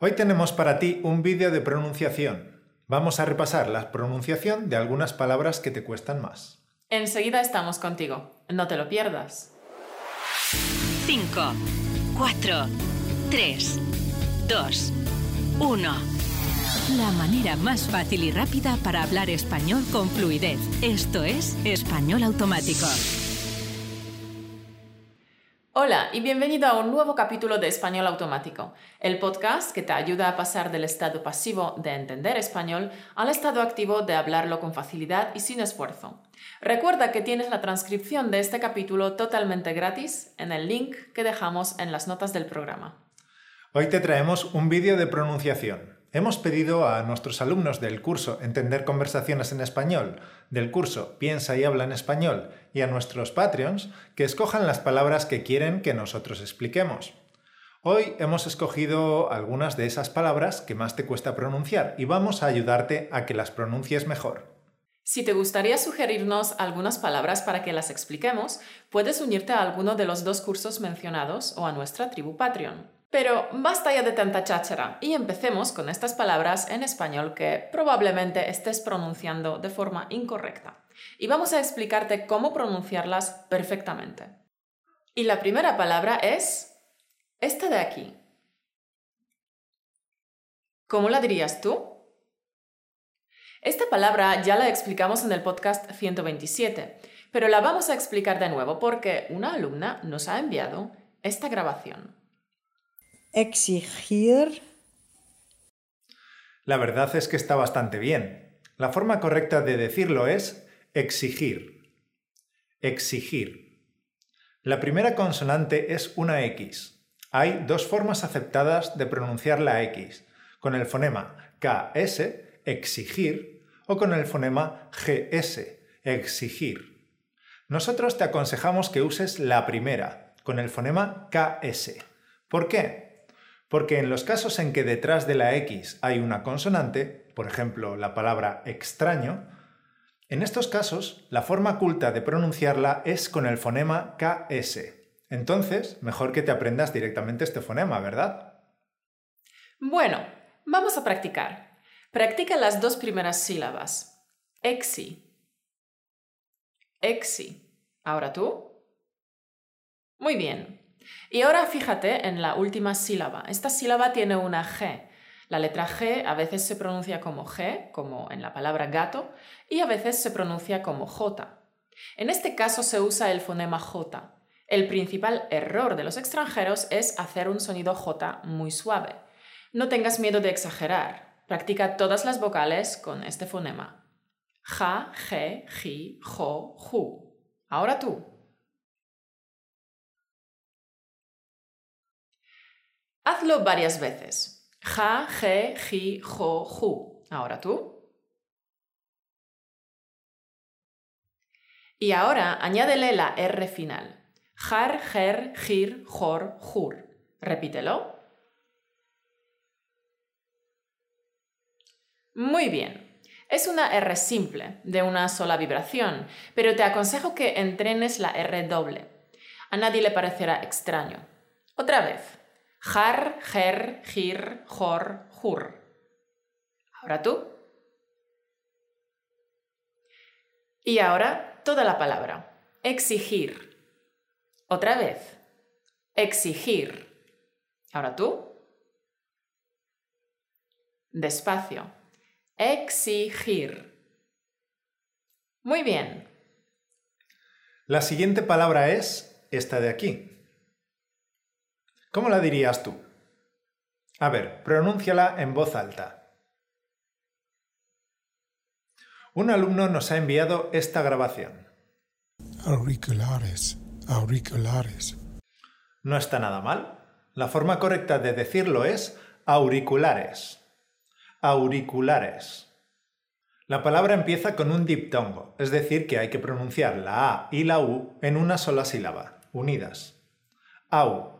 Hoy tenemos para ti un vídeo de pronunciación. Vamos a repasar la pronunciación de algunas palabras que te cuestan más. Enseguida estamos contigo. No te lo pierdas. 5, 4, 3, 2, 1. La manera más fácil y rápida para hablar español con fluidez. Esto es Español Automático. Hola y bienvenido a un nuevo capítulo de Español Automático, el podcast que te ayuda a pasar del estado pasivo de entender español al estado activo de hablarlo con facilidad y sin esfuerzo. Recuerda que tienes la transcripción de este capítulo totalmente gratis en el link que dejamos en las notas del programa. Hoy te traemos un vídeo de pronunciación. Hemos pedido a nuestros alumnos del curso Entender conversaciones en español, del curso Piensa y habla en español y a nuestros Patreons que escojan las palabras que quieren que nosotros expliquemos. Hoy hemos escogido algunas de esas palabras que más te cuesta pronunciar y vamos a ayudarte a que las pronuncies mejor. Si te gustaría sugerirnos algunas palabras para que las expliquemos, puedes unirte a alguno de los dos cursos mencionados o a nuestra tribu Patreon. Pero basta ya de tanta cháchara y empecemos con estas palabras en español que probablemente estés pronunciando de forma incorrecta. Y vamos a explicarte cómo pronunciarlas perfectamente. Y la primera palabra es esta de aquí. ¿Cómo la dirías tú? Esta palabra ya la explicamos en el podcast 127, pero la vamos a explicar de nuevo porque una alumna nos ha enviado esta grabación. Exigir. La verdad es que está bastante bien. La forma correcta de decirlo es exigir. Exigir. La primera consonante es una X. Hay dos formas aceptadas de pronunciar la X, con el fonema KS, exigir, o con el fonema GS, exigir. Nosotros te aconsejamos que uses la primera, con el fonema KS. ¿Por qué? Porque en los casos en que detrás de la X hay una consonante, por ejemplo la palabra extraño, en estos casos la forma culta de pronunciarla es con el fonema KS. Entonces, mejor que te aprendas directamente este fonema, ¿verdad? Bueno, vamos a practicar. Practica las dos primeras sílabas. Exi. Exi. ¿Ahora tú? Muy bien. Y ahora fíjate en la última sílaba. Esta sílaba tiene una G. La letra G a veces se pronuncia como G, como en la palabra gato, y a veces se pronuncia como J. En este caso se usa el fonema J. El principal error de los extranjeros es hacer un sonido J muy suave. No tengas miedo de exagerar. Practica todas las vocales con este fonema. Ja, G, Ji, Jo, Ju. Ahora tú. Hazlo varias veces. Ja, je, ji, jo, ju. Ahora tú. Y ahora añádele la R final. Jar, jer, jir, jor, jur. Repítelo. Muy bien. Es una R simple, de una sola vibración, pero te aconsejo que entrenes la R doble. A nadie le parecerá extraño. Otra vez. Jar, jer, jir, jor, jur. Ahora tú. Y ahora toda la palabra. Exigir. Otra vez. Exigir. Ahora tú. Despacio. Exigir. Muy bien. La siguiente palabra es esta de aquí. ¿Cómo la dirías tú? A ver, pronúnciala en voz alta. Un alumno nos ha enviado esta grabación. Auriculares, auriculares. No está nada mal. La forma correcta de decirlo es auriculares. Auriculares. La palabra empieza con un diptongo, es decir, que hay que pronunciar la A y la U en una sola sílaba, unidas. Au,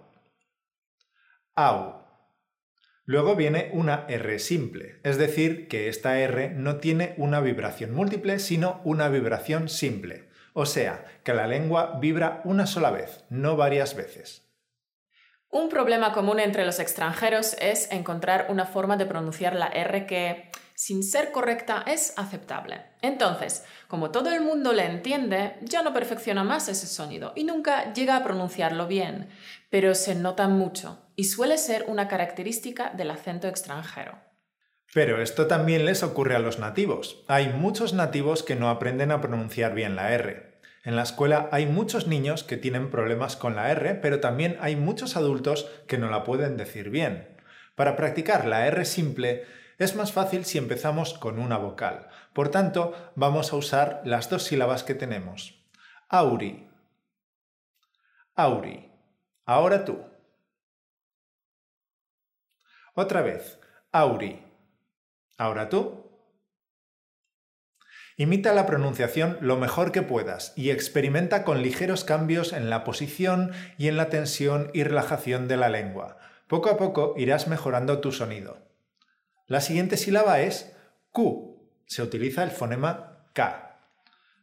Luego viene una R simple, es decir, que esta R no tiene una vibración múltiple, sino una vibración simple. O sea, que la lengua vibra una sola vez, no varias veces. Un problema común entre los extranjeros es encontrar una forma de pronunciar la R que, sin ser correcta, es aceptable. Entonces, como todo el mundo le entiende, ya no perfecciona más ese sonido y nunca llega a pronunciarlo bien, pero se nota mucho y suele ser una característica del acento extranjero. Pero esto también les ocurre a los nativos. Hay muchos nativos que no aprenden a pronunciar bien la R. En la escuela hay muchos niños que tienen problemas con la R, pero también hay muchos adultos que no la pueden decir bien. Para practicar la R simple es más fácil si empezamos con una vocal. Por tanto, vamos a usar las dos sílabas que tenemos. Auri. Auri. Ahora tú. Otra vez. Auri. Ahora tú. Imita la pronunciación lo mejor que puedas y experimenta con ligeros cambios en la posición y en la tensión y relajación de la lengua. Poco a poco irás mejorando tu sonido. La siguiente sílaba es Q. Se utiliza el fonema K.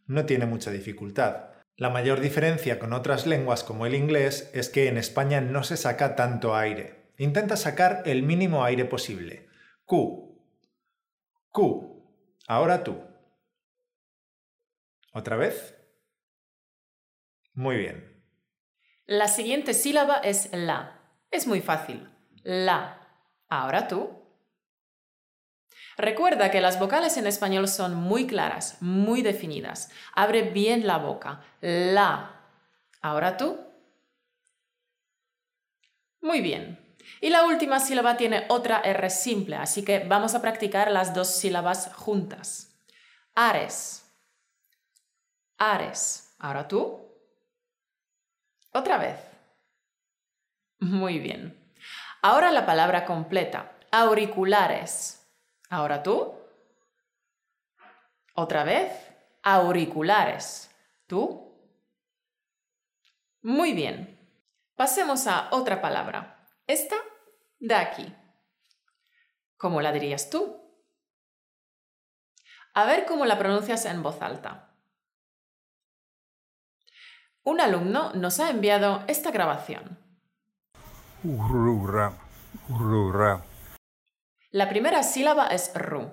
No tiene mucha dificultad. La mayor diferencia con otras lenguas como el inglés es que en España no se saca tanto aire. Intenta sacar el mínimo aire posible. Q. Q. Ahora tú. ¿Otra vez? Muy bien. La siguiente sílaba es la. Es muy fácil. La. Ahora tú. Recuerda que las vocales en español son muy claras, muy definidas. Abre bien la boca. La. Ahora tú. Muy bien. Y la última sílaba tiene otra R simple, así que vamos a practicar las dos sílabas juntas. Ares. Ares. Ahora tú. Otra vez. Muy bien. Ahora la palabra completa. Auriculares. Ahora tú. Otra vez. Auriculares. ¿Tú? Muy bien. Pasemos a otra palabra. Esta de aquí. ¿Cómo la dirías tú? A ver cómo la pronuncias en voz alta. Un alumno nos ha enviado esta grabación. La primera sílaba es ru.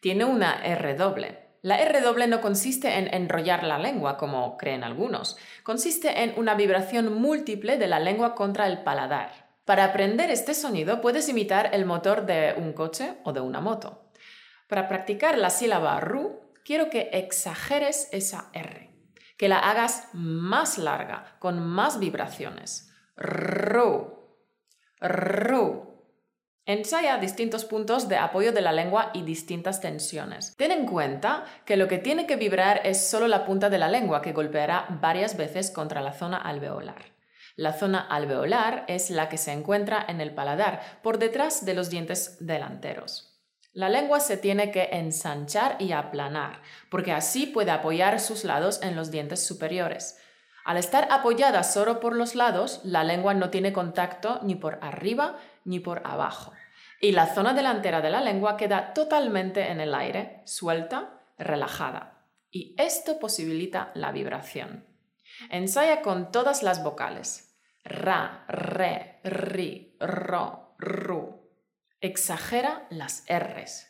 Tiene una R doble. La R doble no consiste en enrollar la lengua, como creen algunos. Consiste en una vibración múltiple de la lengua contra el paladar. Para aprender este sonido puedes imitar el motor de un coche o de una moto. Para practicar la sílaba ru, quiero que exageres esa R, que la hagas más larga, con más vibraciones. Ru, ru. Ensaya distintos puntos de apoyo de la lengua y distintas tensiones. Ten en cuenta que lo que tiene que vibrar es solo la punta de la lengua que golpeará varias veces contra la zona alveolar. La zona alveolar es la que se encuentra en el paladar, por detrás de los dientes delanteros. La lengua se tiene que ensanchar y aplanar, porque así puede apoyar sus lados en los dientes superiores. Al estar apoyada solo por los lados, la lengua no tiene contacto ni por arriba ni por abajo. Y la zona delantera de la lengua queda totalmente en el aire, suelta, relajada. Y esto posibilita la vibración. Ensaya con todas las vocales. Ra, re, ri, ro, ru. Exagera las R's.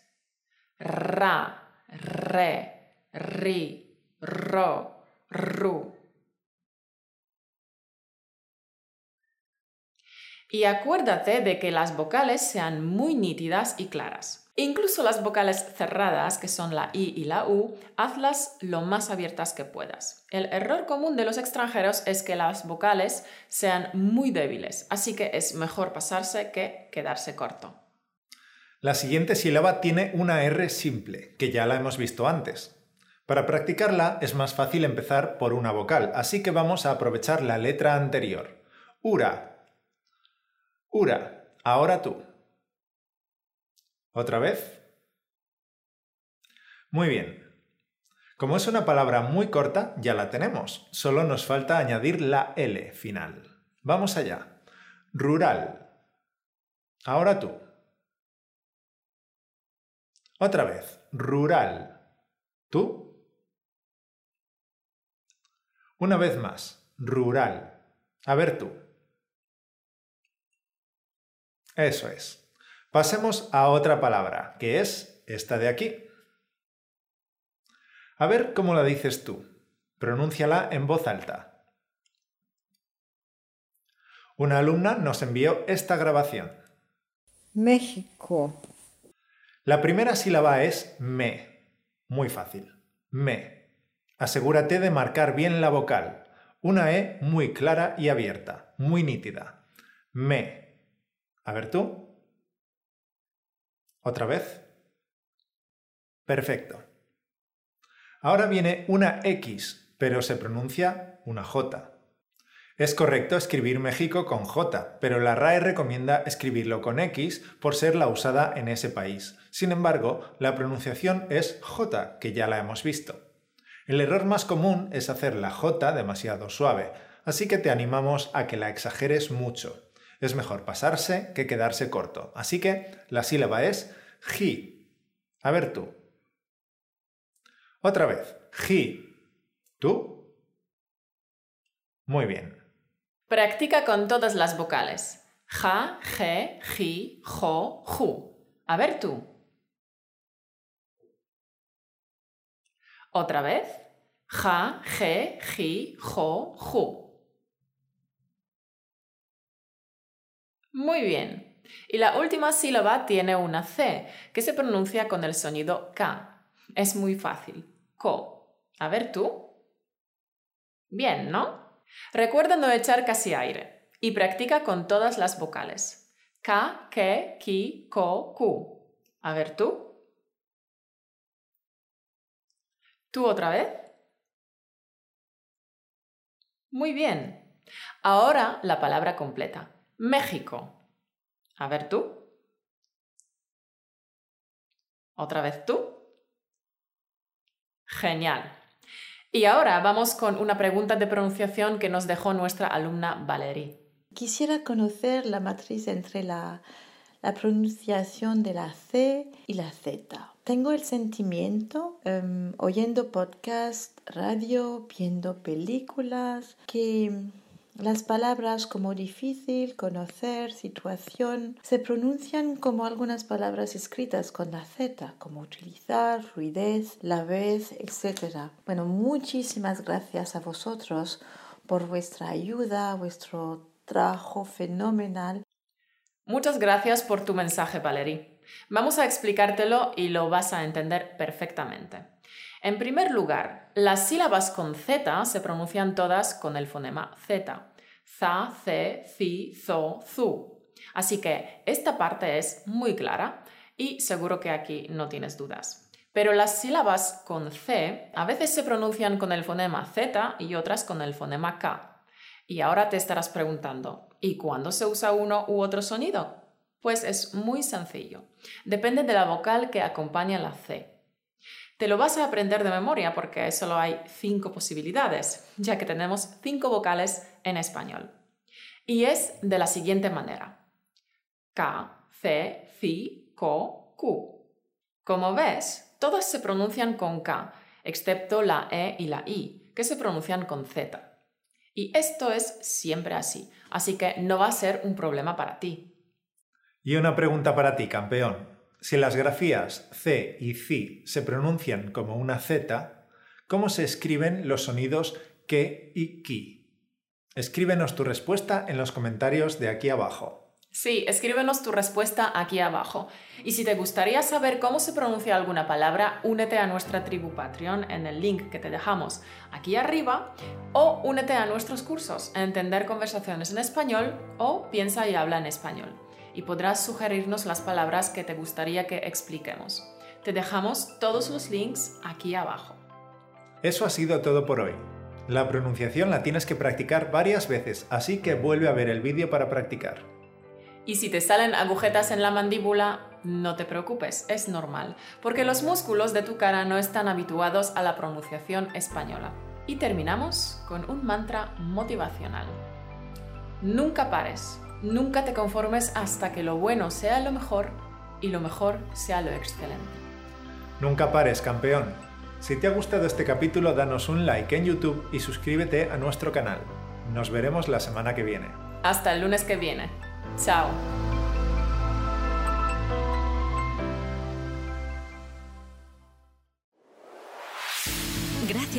Ra, re, ri, ro, ru. Y acuérdate de que las vocales sean muy nítidas y claras. Incluso las vocales cerradas, que son la I y la U, hazlas lo más abiertas que puedas. El error común de los extranjeros es que las vocales sean muy débiles, así que es mejor pasarse que quedarse corto. La siguiente sílaba tiene una R simple, que ya la hemos visto antes. Para practicarla es más fácil empezar por una vocal, así que vamos a aprovechar la letra anterior. Ura. Ura. Ahora tú. ¿Otra vez? Muy bien. Como es una palabra muy corta, ya la tenemos. Solo nos falta añadir la L final. Vamos allá. Rural. Ahora tú. Otra vez. Rural. ¿Tú? Una vez más. Rural. A ver tú. Eso es. Pasemos a otra palabra, que es esta de aquí. A ver cómo la dices tú. Pronúnciala en voz alta. Una alumna nos envió esta grabación. México, La primera sílaba es me. Muy fácil. Me. Asegúrate de marcar bien la vocal. Una E muy clara y abierta, muy nítida. Me. A ver tú. Otra vez. Perfecto. Ahora viene una X, pero se pronuncia una J. Es correcto escribir México con J, pero la RAE recomienda escribirlo con X por ser la usada en ese país. Sin embargo, la pronunciación es J, que ya la hemos visto. El error más común es hacer la J demasiado suave, así que te animamos a que la exageres mucho. Es mejor pasarse que quedarse corto, así que la sílaba es ji. A ver tú. Otra vez, ji. ¿Tú? Muy bien. Practica con todas las vocales. Ja, je, ji, jo, ju. A ver tú. Otra vez. Ja, je, ji, jo, ju. Muy bien. Y la última sílaba tiene una C, que se pronuncia con el sonido K. Es muy fácil. Ko. A ver tú. Bien, ¿no? Recuerda no echar casi aire y practica con todas las vocales. Ka, ke, ki, ko, ku. A ver tú. ¿Tú otra vez? Muy bien. Ahora la palabra completa. México. A ver tú. ¿Otra vez tú? Genial. Y ahora vamos con una pregunta de pronunciación que nos dejó nuestra alumna Valerie. Quisiera conocer la matriz entre la, pronunciación de la C y la Z. Tengo el sentimiento, em, oyendo podcast, radio, viendo películas, que las palabras como difícil, conocer, situación, se pronuncian como algunas palabras escritas con la Z, como utilizar, fluidez, la vez, etc. Bueno, muchísimas gracias a vosotros por vuestra ayuda, vuestro trabajo fenomenal. Muchas gracias por tu mensaje, Valerie. Vamos a explicártelo y lo vas a entender perfectamente. En primer lugar, las sílabas con Z se pronuncian todas con el fonema Z. Za, ce, ci, zo, zu. Así que esta parte es muy clara y seguro que aquí no tienes dudas. Pero las sílabas con C a veces se pronuncian con el fonema Z y otras con el fonema K. Y ahora te estarás preguntando, ¿y cuándo se usa uno u otro sonido? Pues es muy sencillo. Depende de la vocal que acompaña la C. Te lo vas a aprender de memoria porque solo hay cinco posibilidades, ya que tenemos cinco vocales en español. Y es de la siguiente manera. K, C, Ci, Ko, Ku. Como ves, todas se pronuncian con K, excepto la E y la I, que se pronuncian con Z. Y esto es siempre así, así que no va a ser un problema para ti. Y una pregunta para ti, campeón. Si las grafías C y Ci se pronuncian como una Z, ¿cómo se escriben los sonidos que y ki? Escríbenos tu respuesta en los comentarios de aquí abajo. Sí, escríbenos tu respuesta aquí abajo. Y si te gustaría saber cómo se pronuncia alguna palabra, únete a nuestra tribu Patreon en el link que te dejamos aquí arriba o únete a nuestros cursos Entender conversaciones en español o Piensa y habla en español y podrás sugerirnos las palabras que te gustaría que expliquemos. Te dejamos todos los links aquí abajo. Eso ha sido todo por hoy. La pronunciación la tienes que practicar varias veces, así que vuelve a ver el vídeo para practicar. Y si te salen agujetas en la mandíbula, no te preocupes, es normal, porque los músculos de tu cara no están habituados a la pronunciación española. Y terminamos con un mantra motivacional. Nunca pares, nunca te conformes hasta que lo bueno sea lo mejor y lo mejor sea lo excelente. Nunca pares, campeón. Si te ha gustado este capítulo, danos un like en YouTube y suscríbete a nuestro canal. Nos veremos la semana que viene. Hasta el lunes que viene. Chao.